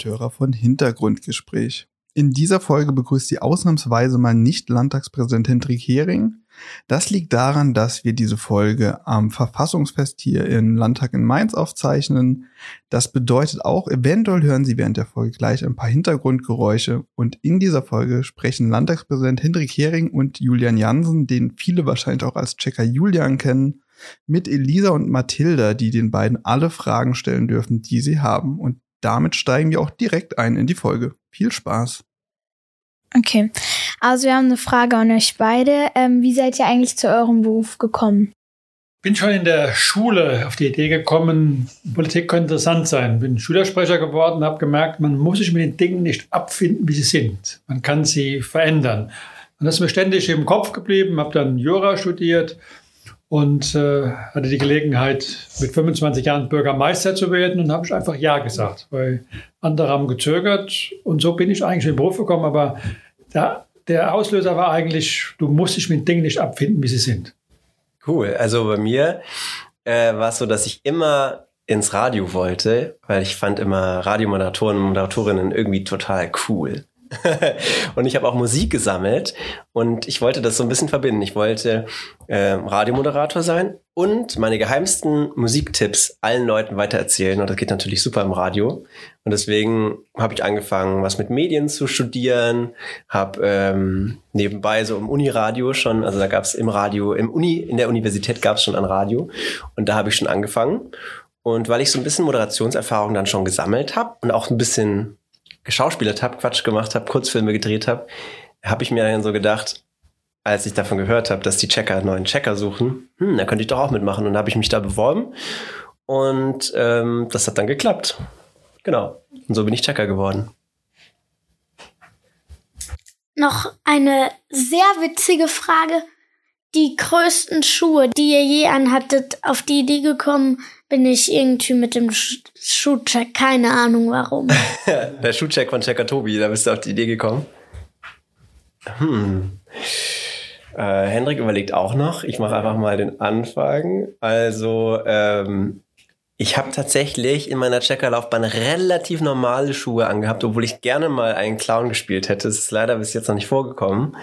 Und Hörer von Hintergrundgespräch. In dieser Folge begrüßt sie ausnahmsweise mal nicht Landtagspräsident Hendrik Hering. Das liegt daran, dass wir diese Folge am Verfassungsfest hier im Landtag in Mainz aufzeichnen. Das bedeutet auch, eventuell hören Sie während der Folge gleich ein paar Hintergrundgeräusche. Und in dieser Folge sprechen Landtagspräsident Hendrik Hering und Julian Jansen, den viele wahrscheinlich auch als Checker Julian kennen, mit Elisa und Mathilda, die den beiden alle Fragen stellen dürfen, die sie haben. Und damit steigen wir auch direkt ein in die Folge. Viel Spaß. Okay, also wir haben eine Frage an euch beide. Ähm, wie seid ihr eigentlich zu eurem Beruf gekommen? Bin schon in der Schule auf die Idee gekommen, Politik könnte interessant sein. Bin Schülersprecher geworden, habe gemerkt, man muss sich mit den Dingen nicht abfinden, wie sie sind. Man kann sie verändern. Und das ist mir ständig im Kopf geblieben, habe dann Jura studiert, und äh, hatte die Gelegenheit, mit 25 Jahren Bürgermeister zu werden und habe ich einfach Ja gesagt, weil andere haben gezögert und so bin ich eigentlich in den Beruf gekommen, aber der, der Auslöser war eigentlich, du musst dich mit Dingen nicht abfinden, wie sie sind. Cool, also bei mir äh, war es so, dass ich immer ins Radio wollte, weil ich fand immer Radiomoderatoren und Moderatorinnen irgendwie total cool. und ich habe auch Musik gesammelt und ich wollte das so ein bisschen verbinden. Ich wollte äh, Radiomoderator sein und meine geheimsten Musiktipps allen Leuten weitererzählen. Und das geht natürlich super im Radio. Und deswegen habe ich angefangen, was mit Medien zu studieren, habe ähm, nebenbei so im Uniradio schon, also da gab es im Radio, im Uni, in der Universität gab es schon ein Radio und da habe ich schon angefangen. Und weil ich so ein bisschen Moderationserfahrung dann schon gesammelt habe und auch ein bisschen geschauspielert habe, Quatsch gemacht habe, Kurzfilme gedreht habe, habe ich mir dann so gedacht, als ich davon gehört habe, dass die Checker einen neuen Checker suchen, hm, da könnte ich doch auch mitmachen. Und da habe ich mich da beworben und ähm, das hat dann geklappt. Genau. Und so bin ich Checker geworden. Noch eine sehr witzige Frage. Die größten Schuhe, die ihr je anhattet, auf die Idee gekommen, bin ich irgendwie mit dem Schuhcheck. Keine Ahnung warum. Der Schuhcheck von Checker Tobi, da bist du auf die Idee gekommen. Hm. Äh, Hendrik überlegt auch noch. Ich mache einfach mal den Anfang. Also, ähm, ich habe tatsächlich in meiner Checkerlaufbahn relativ normale Schuhe angehabt, obwohl ich gerne mal einen Clown gespielt hätte. Das ist leider bis jetzt noch nicht vorgekommen.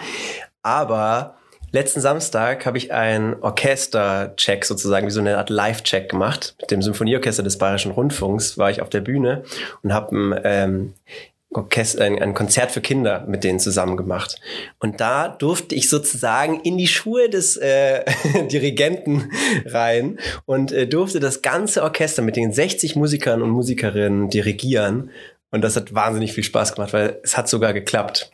Aber Letzten Samstag habe ich einen Orchester-Check sozusagen, wie so eine Art Live-Check gemacht. Mit dem Symphonieorchester des Bayerischen Rundfunks war ich auf der Bühne und habe ein, ähm, Orchester, ein Konzert für Kinder mit denen zusammen gemacht. Und da durfte ich sozusagen in die Schuhe des äh, Dirigenten rein und äh, durfte das ganze Orchester mit den 60 Musikern und Musikerinnen dirigieren. Und das hat wahnsinnig viel Spaß gemacht, weil es hat sogar geklappt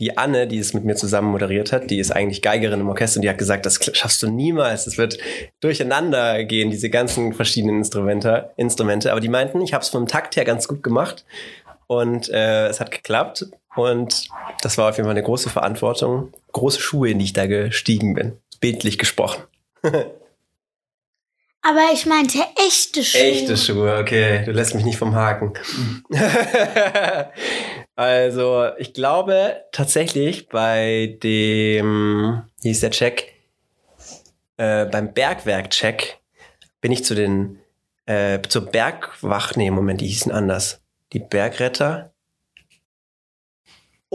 die Anne, die es mit mir zusammen moderiert hat, die ist eigentlich Geigerin im Orchester und die hat gesagt, das schaffst du niemals. Es wird durcheinander gehen, diese ganzen verschiedenen Instrumente. Instrumente. Aber die meinten, ich habe es vom Takt her ganz gut gemacht und äh, es hat geklappt. Und das war auf jeden Fall eine große Verantwortung, große Schuhe, in die ich da gestiegen bin. Bildlich gesprochen. Aber ich meinte echte Schuhe. Echte Schuhe, okay. Du lässt mich nicht vom Haken. also, ich glaube tatsächlich bei dem, wie ist der Check? Äh, beim Bergwerk-Check bin ich zu den, äh, zur Bergwach, nee, Moment, die hießen anders. Die Bergretter.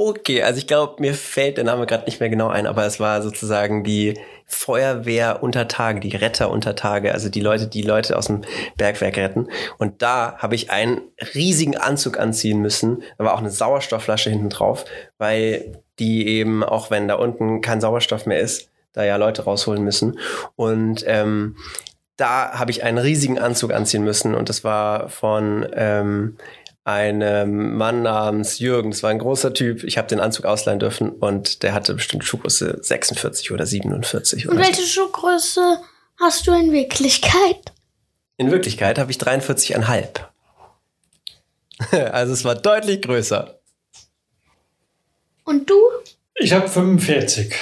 Okay, also ich glaube, mir fällt der Name gerade nicht mehr genau ein, aber es war sozusagen die Feuerwehr unter Tage, die Retter unter Tage, also die Leute, die Leute aus dem Bergwerk retten. Und da habe ich einen riesigen Anzug anziehen müssen. Da war auch eine Sauerstoffflasche hinten drauf, weil die eben, auch wenn da unten kein Sauerstoff mehr ist, da ja Leute rausholen müssen. Und ähm, da habe ich einen riesigen Anzug anziehen müssen und das war von ähm, einem Mann namens Jürgen. Das war ein großer Typ. Ich habe den Anzug ausleihen dürfen und der hatte bestimmt Schuhgröße 46 oder 47. Und welche Schuhgröße hast du in Wirklichkeit? In Wirklichkeit habe ich 43,5. also es war deutlich größer. Und du? Ich habe 45.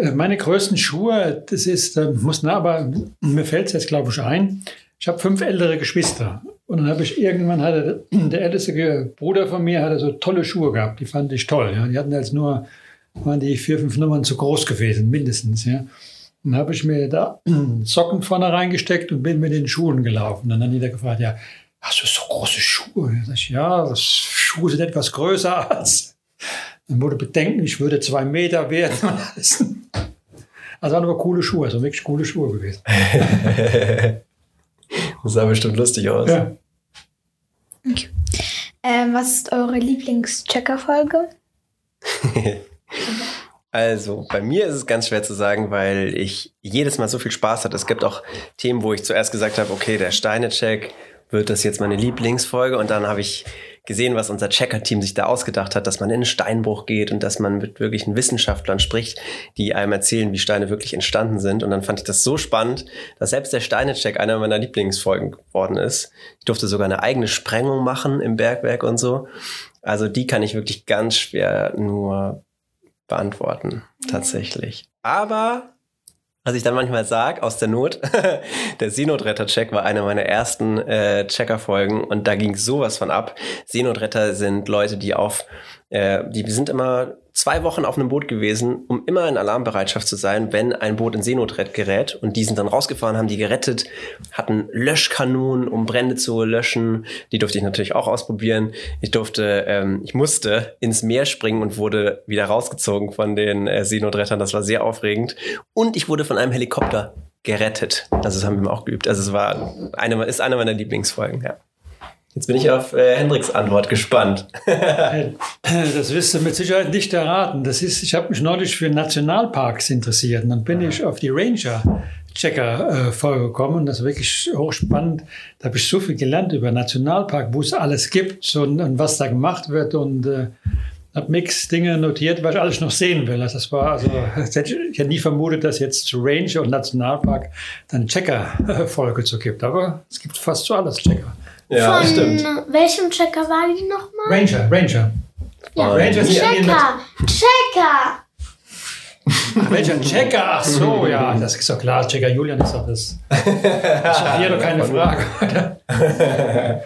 Äh, meine größten Schuhe, das ist, äh, muss aber, mir fällt es jetzt glaube ich ein, ich habe fünf ältere Geschwister. Und dann habe ich irgendwann hatte der älteste Bruder von mir hatte so tolle Schuhe gehabt, die fand ich toll. Ja. Die hatten jetzt nur, waren die vier, fünf Nummern zu groß gewesen, mindestens. Ja. Dann habe ich mir da Socken vorne reingesteckt und bin mit den Schuhen gelaufen. Dann hat jeder gefragt, ja, hast du so große Schuhe? Da ich, ja, das Schuhe sind etwas größer als. Dann wurde bedenken, ich würde zwei Meter werden. Also waren aber coole Schuhe, also wirklich coole Schuhe gewesen. das sah bestimmt lustig aus. Ja. Okay. Ähm, was ist eure Lieblings-Checker-Folge? Also, bei mir ist es ganz schwer zu sagen, weil ich jedes Mal so viel Spaß hatte. Es gibt auch Themen, wo ich zuerst gesagt habe, okay, der Steine-Check wird das jetzt meine Lieblingsfolge und dann habe ich gesehen, was unser Checker-Team sich da ausgedacht hat, dass man in den Steinbruch geht und dass man mit wirklichen Wissenschaftlern spricht, die einem erzählen, wie Steine wirklich entstanden sind. Und dann fand ich das so spannend, dass selbst der Steine-Check einer meiner Lieblingsfolgen geworden ist. Ich durfte sogar eine eigene Sprengung machen im Bergwerk und so. Also die kann ich wirklich ganz schwer nur beantworten, tatsächlich. Aber was ich dann manchmal sage, aus der Not, der Seenotretter-Check war eine meiner ersten äh, Checker-Folgen und da ging sowas von ab. Seenotretter sind Leute, die auf, äh, die sind immer zwei Wochen auf einem Boot gewesen, um immer in Alarmbereitschaft zu sein, wenn ein Boot in Seenot gerät. Und die sind dann rausgefahren, haben die gerettet, hatten Löschkanonen, um Brände zu löschen. Die durfte ich natürlich auch ausprobieren. Ich durfte, ähm, ich musste ins Meer springen und wurde wieder rausgezogen von den äh, Seenotrettern. Das war sehr aufregend. Und ich wurde von einem Helikopter gerettet. Also das haben wir auch geübt. Also es war eine, ist eine meiner Lieblingsfolgen, ja. Jetzt bin ich auf äh, Hendriks Antwort gespannt. das wirst du mit Sicherheit nicht erraten. Das ist, ich habe mich neulich für Nationalparks interessiert und dann bin ich auf die Ranger Checker äh, Folge gekommen. Das ist wirklich hochspannend. Da habe ich so viel gelernt über Nationalpark, wo es alles gibt und, und was da gemacht wird und äh, habe mix Dinge notiert, was ich alles noch sehen will. Also das war also, ich hätte nie vermutet, dass jetzt zu Ranger und Nationalpark dann Checker-Folge zu gibt. Aber es gibt fast zu alles Checker. Ja, Von stimmt. welchem Checker war die nochmal? Ranger, Ranger. Ja. Ranger die Checker! Checker! Welcher Checker? Ach so, ja, das ist doch klar. Checker Julian ist doch das. Das ist hier doch keine Frage.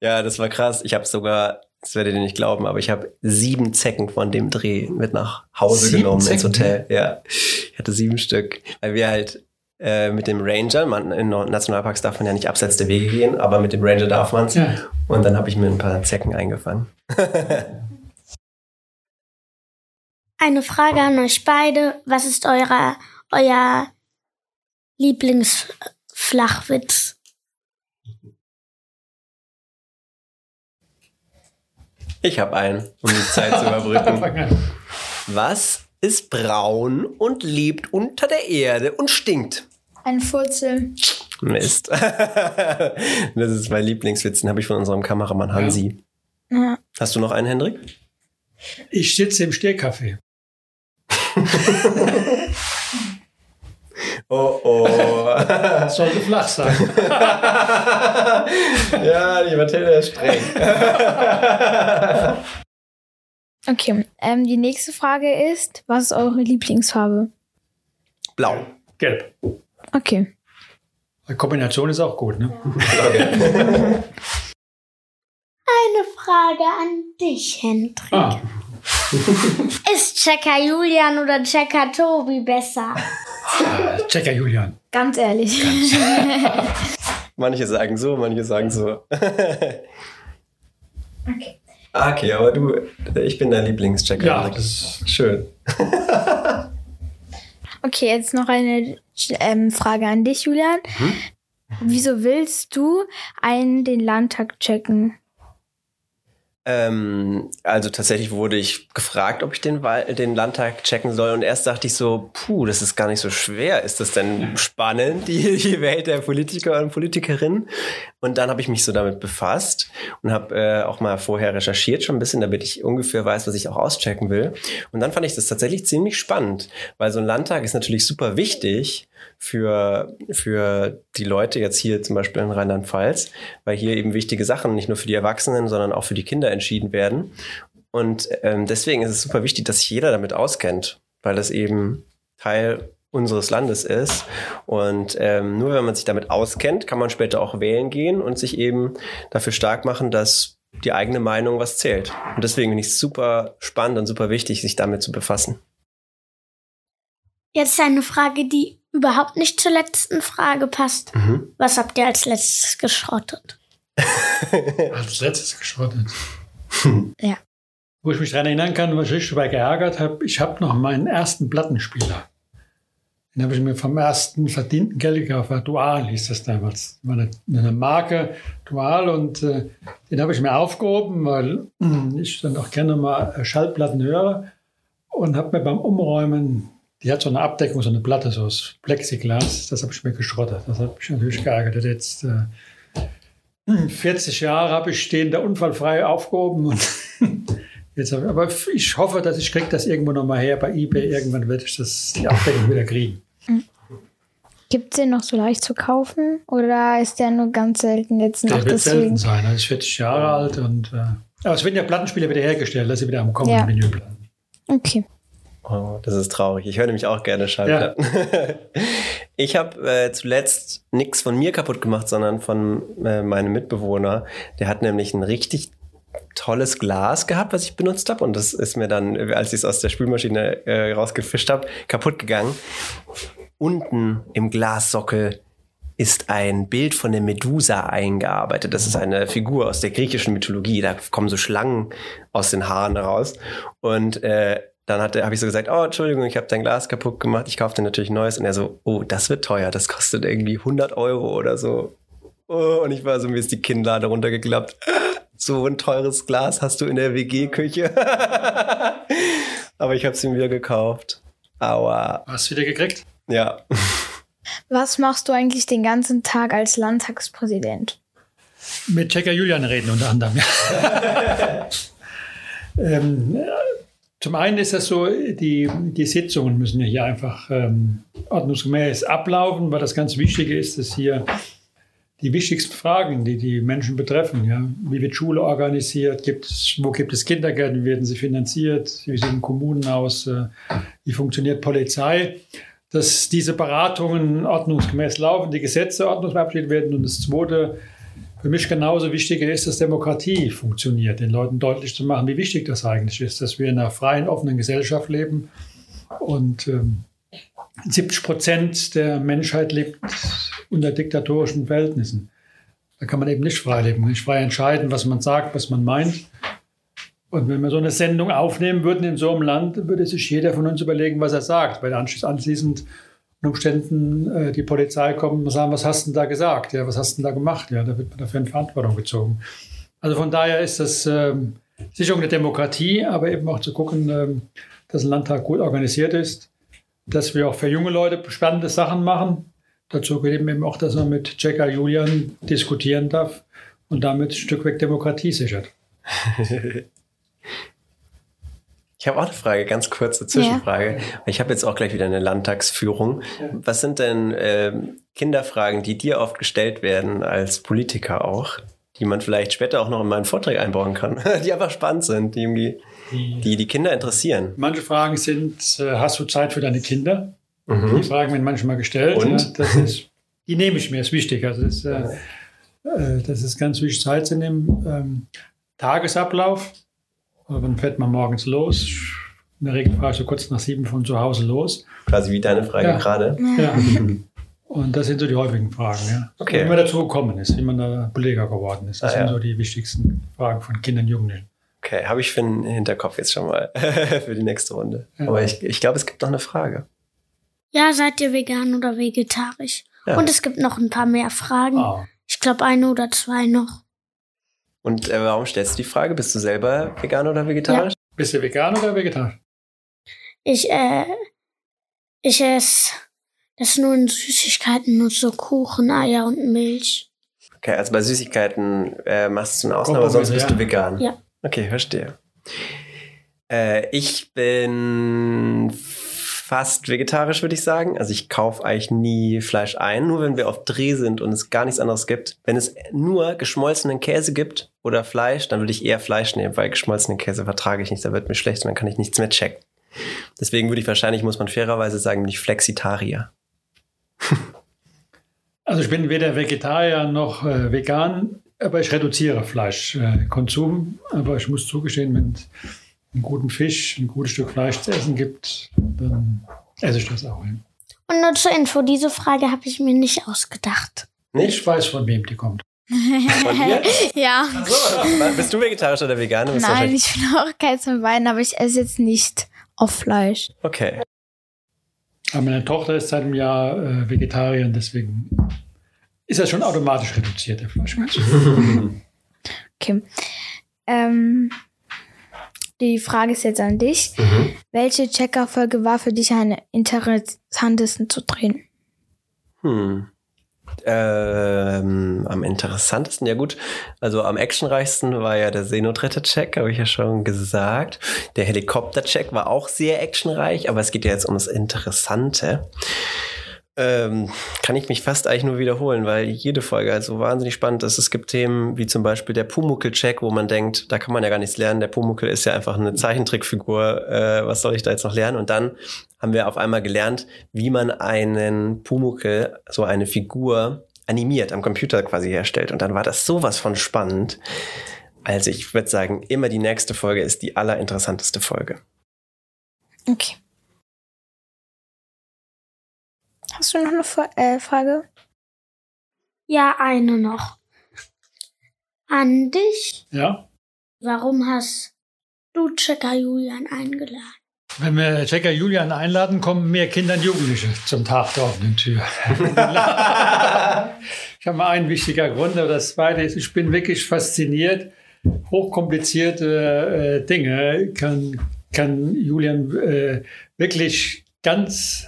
Ja, das war krass. Ich habe sogar, das werdet ihr nicht glauben, aber ich habe sieben Zecken von dem Dreh mit nach Hause Sieben genommen ins Zecken? Hotel. Ja, ich hatte sieben Stück, weil wir halt äh, mit dem Ranger, man, in Nationalparks darf man ja nicht abseits der Wege gehen, aber mit dem Ranger darf man's. Ja. Und dann habe ich mir ein paar Zecken eingefangen. Eine Frage an euch beide. Was ist euer, euer Lieblingsflachwitz? Ich habe einen, um die Zeit zu überbrücken. Was ist braun und lebt unter der Erde und stinkt? Ein Furzel. Mist. das ist mein Lieblingswitz, den habe ich von unserem Kameramann Hansi. Ja. Hast du noch einen, Hendrik? Ich sitze im Stehkaffee. Oh oh. Das sollte flach sein. ja, lieber Taylor ist streng. Okay, ähm, die nächste Frage ist, was ist eure Lieblingsfarbe? Blau. Gelb. Okay. Die Kombination ist auch gut, ne? Eine Frage an dich, Hendrik. Ah, Ist Checker Julian oder Checker Tobi besser? Checker Julian. Ganz ehrlich. Manche sagen so, manche sagen so. Okay. Okay, aber du, ich bin dein Lieblingschecker. Ja, das Schön. Okay, jetzt noch eine ähm, Frage an dich, Julian. Wieso willst du einen den Landtag checken? Ähm, also tatsächlich wurde ich gefragt, ob ich den, den Landtag checken soll. Und erst dachte ich so, puh, das ist gar nicht so schwer. Ist das denn spannend, die, die Welt der Politiker und Politikerinnen? Und dann habe ich mich so damit befasst und habe äh, auch mal vorher recherchiert schon ein bisschen, damit ich ungefähr weiß, was ich auch auschecken will. Und dann fand ich das tatsächlich ziemlich spannend, weil so ein Landtag ist natürlich super wichtig für, für die Leute jetzt hier zum Beispiel in Rheinland-Pfalz, weil hier eben wichtige Sachen nicht nur für die Erwachsenen, sondern auch für die Kinder entschieden werden. Und ähm, deswegen ist es super wichtig, dass sich jeder damit auskennt, weil das eben Teil unseres Landes ist. Und ähm, nur wenn man sich damit auskennt, kann man später auch wählen gehen und sich eben dafür stark machen, dass die eigene Meinung was zählt. Und deswegen finde ich es super spannend und super wichtig, sich damit zu befassen. Jetzt eine Frage, die überhaupt nicht zur letzten Frage passt. Mhm. Was habt ihr als letztes geschrottet? Als letztes geschrottet. Ja. Wo ich mich daran erinnern kann, was ich dabei geärgert habe, ich habe noch meinen ersten Plattenspieler. Den habe ich mir vom ersten verdienten Geld gekauft. Dual hieß das damals. War eine, eine Marke Dual und äh, den habe ich mir aufgehoben, weil äh, ich dann auch gerne mal äh, Schallplatten höre und habe mir beim Umräumen, die hat so eine Abdeckung, so eine Platte, so aus Plexiglas, das habe ich mir geschrottet. Das hat mich natürlich geärgert. Jetzt äh, 40 Jahre habe ich den da unfallfrei aufgehoben und jetzt ich, aber ich hoffe, dass ich kriege das irgendwo nochmal her bei eBay. Irgendwann werde ich das die Abdeckung wieder kriegen. Gibt es den noch so leicht zu kaufen? Oder ist der nur ganz selten jetzt noch Der wird deswegen? selten sein. Er ist 40 Jahre alt und äh, aber es werden ja Plattenspieler wieder hergestellt, dass sie wieder am Kommen Ja. Menü bleiben. Okay. Oh, das ist traurig. Ich höre nämlich auch gerne Schallplatten. Ich habe äh, zuletzt nichts von mir kaputt gemacht, sondern von äh, meinem Mitbewohner. Der hat nämlich ein richtig tolles Glas gehabt, was ich benutzt habe. Und das ist mir dann, als ich es aus der Spülmaschine äh, rausgefischt habe, kaputt gegangen. Unten im Glassockel ist ein Bild von der Medusa eingearbeitet. Das ist eine Figur aus der griechischen Mythologie. Da kommen so Schlangen aus den Haaren raus. Und äh, dann hat er- habe ich so gesagt, oh, Entschuldigung, ich habe dein Glas kaputt gemacht. Ich kaufe dir natürlich neues. Und er so, oh, das wird teuer. Das kostet irgendwie 100 Euro oder so. Oh, und ich war so, mir ist die Kinnlade runtergeklappt. So ein teures Glas hast du in der WG-Küche. Aber ich habe es ihm wieder gekauft. Aua. Hast du wieder gekriegt? Ja. Was machst du eigentlich den ganzen Tag als Landtagspräsident? Mit Checker Julian reden unter anderem. ähm, äh, zum einen ist das so, die, die Sitzungen müssen ja hier einfach ähm, ordnungsgemäß ablaufen, weil das ganz Wichtige ist, dass hier die wichtigsten Fragen, die die Menschen betreffen, ja, wie wird Schule organisiert, gibt wo gibt es Kindergärten, werden sie finanziert, wie sehen Kommunen aus, äh, wie funktioniert Polizei, dass diese Beratungen ordnungsgemäß laufen, die Gesetze ordnungsgemäß verabschiedet werden. Und das Zweite, für mich genauso wichtiger ist, dass Demokratie funktioniert, den Leuten deutlich zu machen, wie wichtig das eigentlich ist, dass wir in einer freien, offenen Gesellschaft leben und ähm, 70 Prozent der Menschheit lebt unter diktatorischen Verhältnissen. Da kann man eben nicht frei leben, nicht frei entscheiden, was man sagt, was man meint. Und wenn wir so eine Sendung aufnehmen würden in so einem Land, würde sich jeder von uns überlegen, was er sagt, weil anschließend unter Umständen äh, die Polizei kommt und sagen, was hast du da gesagt? Ja, was hast du da gemacht? Ja, da wird man dafür in Verantwortung gezogen. Also von daher ist das ähm, Sicherung der Demokratie, aber eben auch zu gucken, ähm, dass ein Landtag gut organisiert ist, dass wir auch für junge Leute spannende Sachen machen. Dazu gehört eben auch, dass man mit Checker Julian diskutieren darf und damit ein Stück weg Demokratie sichert. Ich habe auch eine Frage, ganz kurze Zwischenfrage. Ich habe jetzt auch gleich wieder eine Landtagsführung. Was sind denn ähm, Kinderfragen, die dir oft gestellt werden als Politiker auch, die man vielleicht später auch noch in meinen Vortrag einbauen kann, die einfach spannend sind, die irgendwie die, die Kinder interessieren? Manche Fragen sind, äh, hast du Zeit für deine Kinder? Die Mhm. Fragen werden manchmal gestellt. Und? Ja, das ist, die nehme ich mir, ist wichtig. Also das, ist, äh, äh, das ist ganz wichtig, Zeit zu nehmen. Ähm, Tagesablauf. Wann fährt man morgens los? In der Regel fahre ich so kurz nach sieben von zu Hause los. Quasi wie deine Frage Ja. gerade. Ja. Und das sind so die häufigen Fragen. Ja. Okay. Wie man dazu gekommen ist, wie man da Politiker geworden ist. Das Ah, sind ja. so die wichtigsten Fragen von Kindern und Jugendlichen. Okay, habe ich für den Hinterkopf jetzt schon mal für die nächste Runde. Ja. Aber ich, ich glaube, es gibt noch eine Frage. Ja, seid ihr vegan oder vegetarisch? Ja. Und es gibt noch ein paar mehr Fragen. Ah. Ich glaube, eine oder zwei noch. Und äh, warum stellst du die Frage? Bist du selber vegan oder vegetarisch? Bist du vegan oder vegetarisch? Ich, äh, ich esse das nur in Süßigkeiten, nur so Kuchen, Eier und Milch. Okay, also bei Süßigkeiten äh, machst du eine Ausnahme, Kompromiss, sonst bist ja. du vegan. Ja. Okay, verstehe. Äh, ich bin fast vegetarisch, würde ich sagen. Also ich kaufe eigentlich nie Fleisch ein, nur wenn wir auf Dreh sind und es gar nichts anderes gibt. Wenn es nur geschmolzenen Käse gibt oder Fleisch, dann würde ich eher Fleisch nehmen, weil geschmolzenen Käse vertrage ich nicht, da wird mir schlecht und dann kann ich nichts mehr checken. Deswegen würde ich wahrscheinlich, muss man fairerweise sagen, bin ich Flexitarier. Also ich bin weder Vegetarier noch äh, vegan, aber ich reduziere Fleischkonsum. aber ich muss zugestehen, wenn es einen guten Fisch, ein gutes Stück Fleisch zu essen gibt, dann esse ich das auch. Ja. Und nur zur Info, diese Frage habe ich mir nicht ausgedacht. Ich weiß, von wem die kommt. Von dir? Ja. So, bist du vegetarisch oder vegan? Nein, ich bin auch keins von beiden, aber ich esse jetzt nicht auf Fleisch. Okay. Aber meine Tochter ist seit einem Jahr äh, Vegetarierin, deswegen ist das schon automatisch reduziert, der Fleischkonsum. Okay. Ähm, die Frage ist jetzt an dich. Mhm. Welche Checker-Folge war für dich am interessantesten zu drehen? Hm. Ähm, am interessantesten, ja gut, also am actionreichsten war ja der Seenotretter-Check, habe ich ja schon gesagt. Der Helikopter-Check war auch sehr actionreich, aber es geht ja jetzt um das Interessante. Ähm, kann ich mich fast eigentlich nur wiederholen, weil jede Folge halt so wahnsinnig spannend ist. Es gibt Themen wie zum Beispiel der Pumuckel-Check, wo man denkt, da kann man ja gar nichts lernen. Der Pumuckel ist ja einfach eine Zeichentrickfigur. Äh, was soll ich da jetzt noch lernen? Und dann haben wir auf einmal gelernt, wie man einen Pumuckel, so eine Figur, animiert, am Computer quasi herstellt. Und dann war das sowas von spannend. Also ich würde sagen, immer die nächste Folge ist die allerinteressanteste Folge. Okay. Hast du noch eine Fra äh, Frage? Ja, eine noch. An dich. Ja. Warum hast du Checker Julian eingeladen? Wenn wir Checker Julian einladen, kommen mehr Kinder und Jugendliche zum Tag der offenen Tür. ich habe mal einen wichtiger Grund, aber das zweite ist, ich bin wirklich fasziniert. Hochkomplizierte äh, Dinge kann, kann Julian äh, wirklich ganz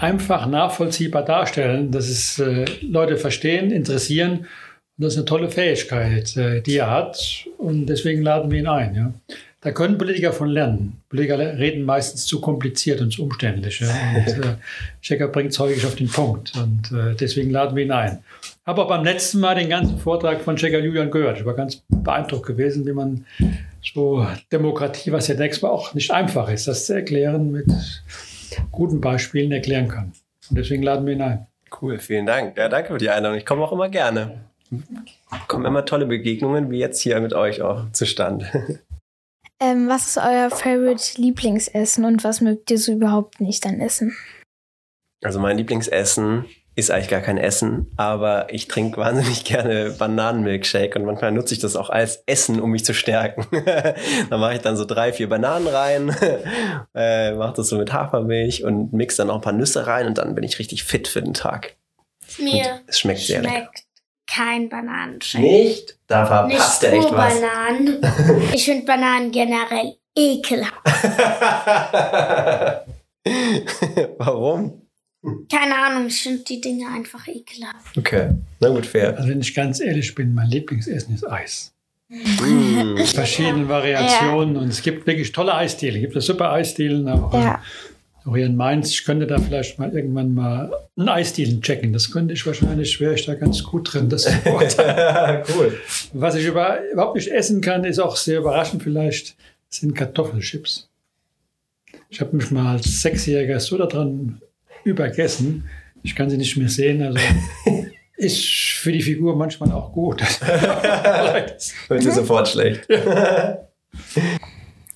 einfach nachvollziehbar darstellen, dass es äh, Leute verstehen, interessieren. Und das ist eine tolle Fähigkeit, äh, die er hat. Und deswegen laden wir ihn ein. Ja. Da können Politiker von lernen. Politiker reden meistens zu kompliziert und zu umständlich. Ja. Und äh, Checker bringt es häufig auf den Punkt. Und äh, deswegen laden wir ihn ein. Habe auch beim letzten Mal den ganzen Vortrag von Checker Julian gehört. Ich war ganz beeindruckt gewesen, wie man so Demokratie, was ja nächstes Mal auch nicht einfach ist, das zu erklären, mit guten Beispielen erklären kann. Und deswegen laden wir ihn ein. Cool, vielen Dank. Ja, danke für die Einladung. Ich komme auch immer gerne. Kommen immer tolle Begegnungen, wie jetzt hier mit euch auch zustande. Ähm, was ist euer Favorite Lieblingsessen und was mögt ihr so überhaupt nicht an Essen? Also mein Lieblingsessen ist eigentlich gar kein Essen, aber ich trinke wahnsinnig gerne Bananenmilkshake und manchmal nutze ich das auch als Essen, um mich zu stärken. da mache ich dann so drei, vier Bananen rein, äh, mache das so mit Hafermilch und mix dann noch ein paar Nüsse rein und dann bin ich richtig fit für den Tag. Mir Es schmeckt sehr lecker. schmeckt kein Bananenshake. Nicht? Da Nicht verpasst er echt was. Bananen. Ich finde Bananen generell ekelhaft. Warum? Keine Ahnung, ich finde die Dinge einfach ekelhaft. Okay, na gut, fair. Also wenn ich ganz ehrlich bin, mein Lieblingsessen ist Eis. Mm. Verschiedene Variationen und es gibt wirklich tolle Eisdielen. Es gibt ja super Eisdielen, auch, Ja. auch hier in Mainz. Ich könnte da vielleicht mal irgendwann mal einen Eisdielen checken. Das könnte ich wahrscheinlich, wäre ich da ganz gut drin. Das cool. Was ich über, überhaupt nicht essen kann, ist auch sehr überraschend vielleicht, sind Kartoffelchips. Ich habe mich mal als Sechsjähriger so daran übergessen. Ich kann sie nicht mehr sehen. Also ist für die Figur manchmal auch gut. Wird dir sofort schlecht.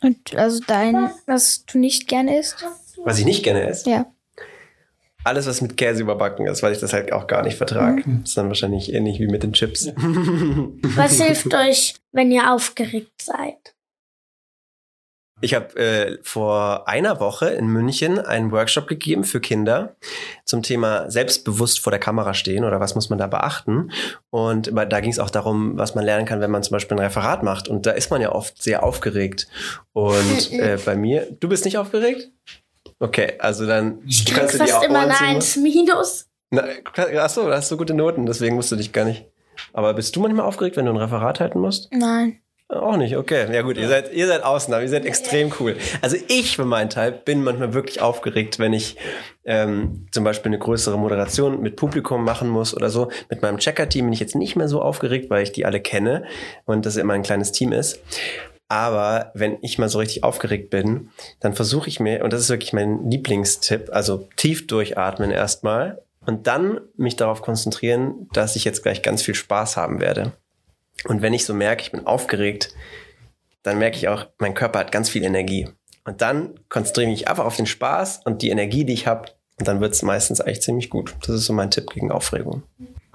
Und also dein, was du nicht gerne isst? Was ich nicht gerne esse, Ja. alles, was mit Käse überbacken ist, weil ich das halt auch gar nicht vertrage. Das ist dann wahrscheinlich ähnlich wie mit den Chips. Was hilft euch, wenn ihr aufgeregt seid? Ich habe äh, vor einer Woche in München einen Workshop gegeben für Kinder zum Thema selbstbewusst vor der Kamera stehen oder was muss man da beachten. Und da ging es auch darum, was man lernen kann, wenn man zum Beispiel ein Referat macht. Und da ist man ja oft sehr aufgeregt. Und äh, bei mir, du bist nicht aufgeregt? Okay, also dann Ich kannst du dir auch immer eine. 1 minus. Na, achso, da hast du gute Noten, deswegen musst du dich gar nicht. Aber bist du manchmal aufgeregt, wenn du ein Referat halten musst? Nein. Auch nicht, okay. Ja gut, ihr seid, ihr seid Ausnahmen, ihr seid extrem cool. Also ich für meinen Teil bin manchmal wirklich aufgeregt, wenn ich ähm, zum Beispiel eine größere Moderation mit Publikum machen muss oder so. Mit meinem Checker-Team bin ich jetzt nicht mehr so aufgeregt, weil ich die alle kenne und das immer ein kleines Team ist. Aber wenn ich mal so richtig aufgeregt bin, dann versuche ich mir, und das ist wirklich mein Lieblingstipp, also tief durchatmen erstmal und dann mich darauf konzentrieren, dass ich jetzt gleich ganz viel Spaß haben werde. Und wenn ich so merke, ich bin aufgeregt, dann merke ich auch, mein Körper hat ganz viel Energie. Und dann konzentriere ich mich einfach auf den Spaß und die Energie, die ich habe. Und dann wird es meistens eigentlich ziemlich gut. Das ist so mein Tipp gegen Aufregung.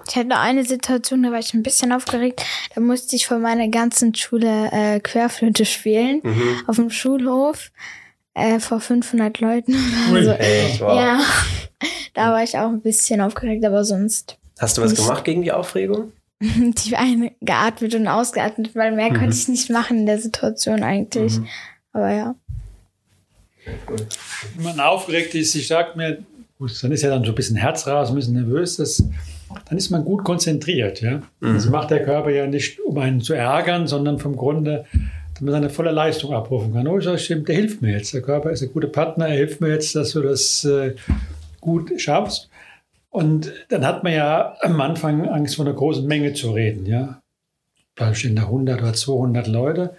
Ich hatte eine Situation, da war ich ein bisschen aufgeregt. Da musste ich vor meiner ganzen Schule äh, Querflöte spielen. Mhm. Auf dem Schulhof. Äh, vor 500 Leuten oder Ui. so. Echt, wow. Ja, da war ich auch ein bisschen aufgeregt, aber sonst Hast du was gemacht gegen die Aufregung? die eine geatmet und ausgeatmet, weil mehr Mhm. konnte ich nicht machen in der Situation eigentlich. Aber ja. Wenn man aufgeregt ist, ich sag mir, gut, dann ist ja dann so ein bisschen Herzrasen, ein bisschen nervös, das, dann ist man gut konzentriert. Ja? Das macht der Körper ja nicht, um einen zu ärgern, sondern vom Grunde, damit man seine volle Leistung abrufen kann. Oh, sag, stimmt, der hilft mir jetzt. Der Körper ist ein guter Partner, er hilft mir jetzt, dass du das äh, gut schaffst. Und dann hat man ja am Anfang Angst, vor einer großen Menge zu reden. Ja? Da stehen da 100 oder 200 Leute.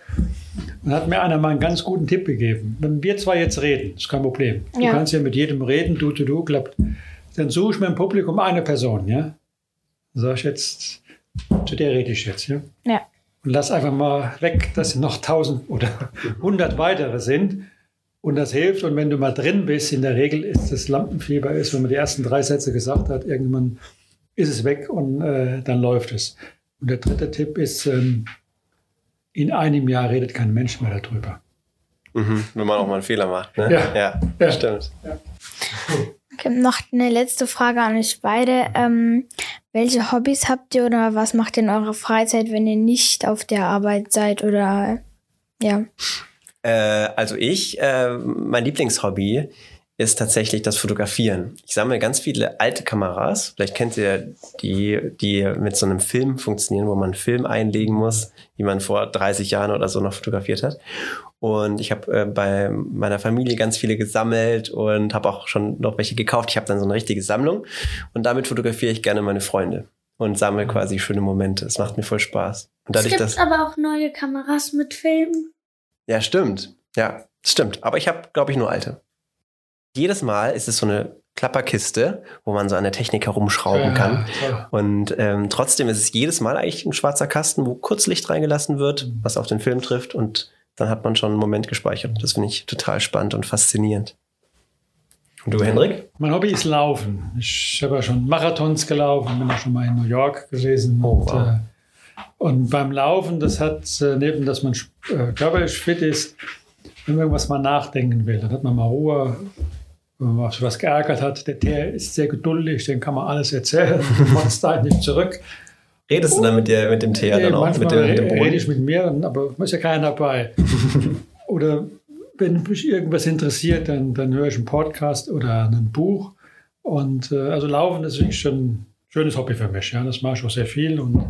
Und hat mir einer mal einen ganz guten Tipp gegeben. Wenn wir zwei jetzt reden, ist kein Problem. Du Ja. kannst ja mit jedem reden, du, du, du, klappt. Dann suche ich mir im Publikum eine Person, ja? Dann sag ich jetzt, zu der rede ich jetzt, ja? Ja. Und lass einfach mal weg, dass noch 1000 oder 100 weitere sind. Und das hilft. Und wenn du mal drin bist, in der Regel ist das Lampenfieber, ist, wenn man die ersten drei Sätze gesagt hat, irgendwann ist es weg und äh, dann läuft es. Und der dritte Tipp ist, ähm, in einem Jahr redet kein Mensch mehr darüber. Mhm. Wenn man auch mal einen Fehler macht. Ne? Ja. ja, Ja. stimmt. Okay, noch eine letzte Frage an euch beide. Ähm, welche Hobbys habt ihr oder was macht ihr in eurer Freizeit, wenn ihr nicht auf der Arbeit seid oder ja? Äh, also ich, äh, mein Lieblingshobby ist tatsächlich das Fotografieren. Ich sammle ganz viele alte Kameras. Vielleicht kennt ihr die, die mit so einem Film funktionieren, wo man einen Film einlegen muss, wie man vor 30 Jahren oder so noch fotografiert hat. Und ich habe äh, bei meiner Familie ganz viele gesammelt und habe auch schon noch welche gekauft. Ich habe dann so eine richtige Sammlung und damit fotografiere ich gerne meine Freunde und sammle quasi schöne Momente. Es macht mir voll Spaß. Und Es dadurch, gibt dass aber auch neue Kameras mit Filmen. Ja, stimmt. Ja, stimmt. Aber ich habe, glaube ich, nur alte. Jedes Mal ist es so eine Klapperkiste, wo man so an der Technik herumschrauben kann. Ja, Und ähm, trotzdem ist es jedes Mal eigentlich ein schwarzer Kasten, wo kurz Licht reingelassen wird, was auf den Film trifft. Und dann hat man schon einen Moment gespeichert. Das finde ich total spannend und faszinierend. Und du, Hendrik? Mein Hobby ist Laufen. Ich habe ja schon Marathons gelaufen, bin auch schon mal in New York gewesen. Oh, und, wow. äh, und beim Laufen, das hat äh, neben, dass man äh, körperlich fit ist, wenn man irgendwas mal nachdenken will, dann hat man mal Ruhe. Wenn man was geärgert hat, der Teer ist sehr geduldig, den kann man alles erzählen, macht da nicht zurück. Redest du dann mit, der, mit dem Thea Nee, dann auch? Mit dem, mit dem rede ich mit mir, aber ist ja keiner dabei. oder wenn mich irgendwas interessiert, dann, dann höre ich einen Podcast oder ein Buch. Und äh, also Laufen ist wirklich schon ein schönes Hobby für mich. Ja, das mache ich auch sehr viel. Und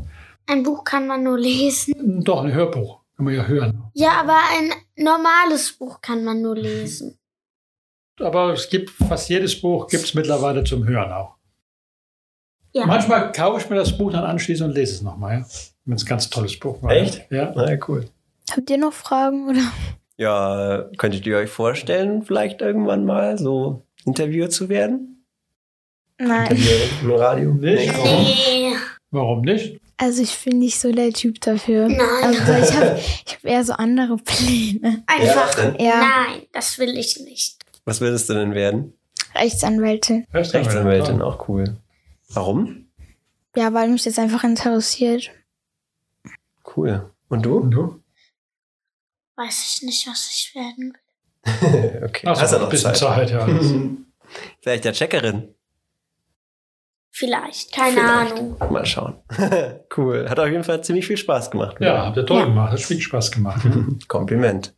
Ein Buch kann man nur lesen. doch, ein Hörbuch kann man ja hören. Ja, aber ein normales Buch kann man nur lesen. Aber es gibt fast jedes Buch gibt es mittlerweile zum Hören auch. Ja. Manchmal kaufe ich mir das Buch dann anschließend und lese es nochmal. Ja? Wenn es ein ganz tolles Buch war. Echt? Ja. Na ja, cool. Habt ihr noch Fragen oder? Ja, könntet ihr euch vorstellen, vielleicht irgendwann mal so Interviewer zu werden? Nein. Interviewer im Radio? Nicht? Nee. Warum? Nee. Warum nicht? Also ich bin nicht so der Typ dafür. Nein. Also ich habe ich hab eher so andere Pläne. Einfach. Ja. Nein, das will ich nicht. Was würdest du denn werden? Rechtsanwältin. Rechtsanwältin, auch cool. Warum? Ja, weil mich das einfach interessiert. Cool. Und du? Und du? Weiß ich nicht, was ich werden will. okay. Ach so, Hast du ein bisschen Zeit, ja. Vielleicht der Checkerin. Vielleicht. Keine Vielleicht. Ahnung. Mal schauen. cool. Hat auf jeden Fall ziemlich viel Spaß gemacht. Ja, habt ihr toll Ja. gemacht. Hat viel Spaß gemacht. Kompliment.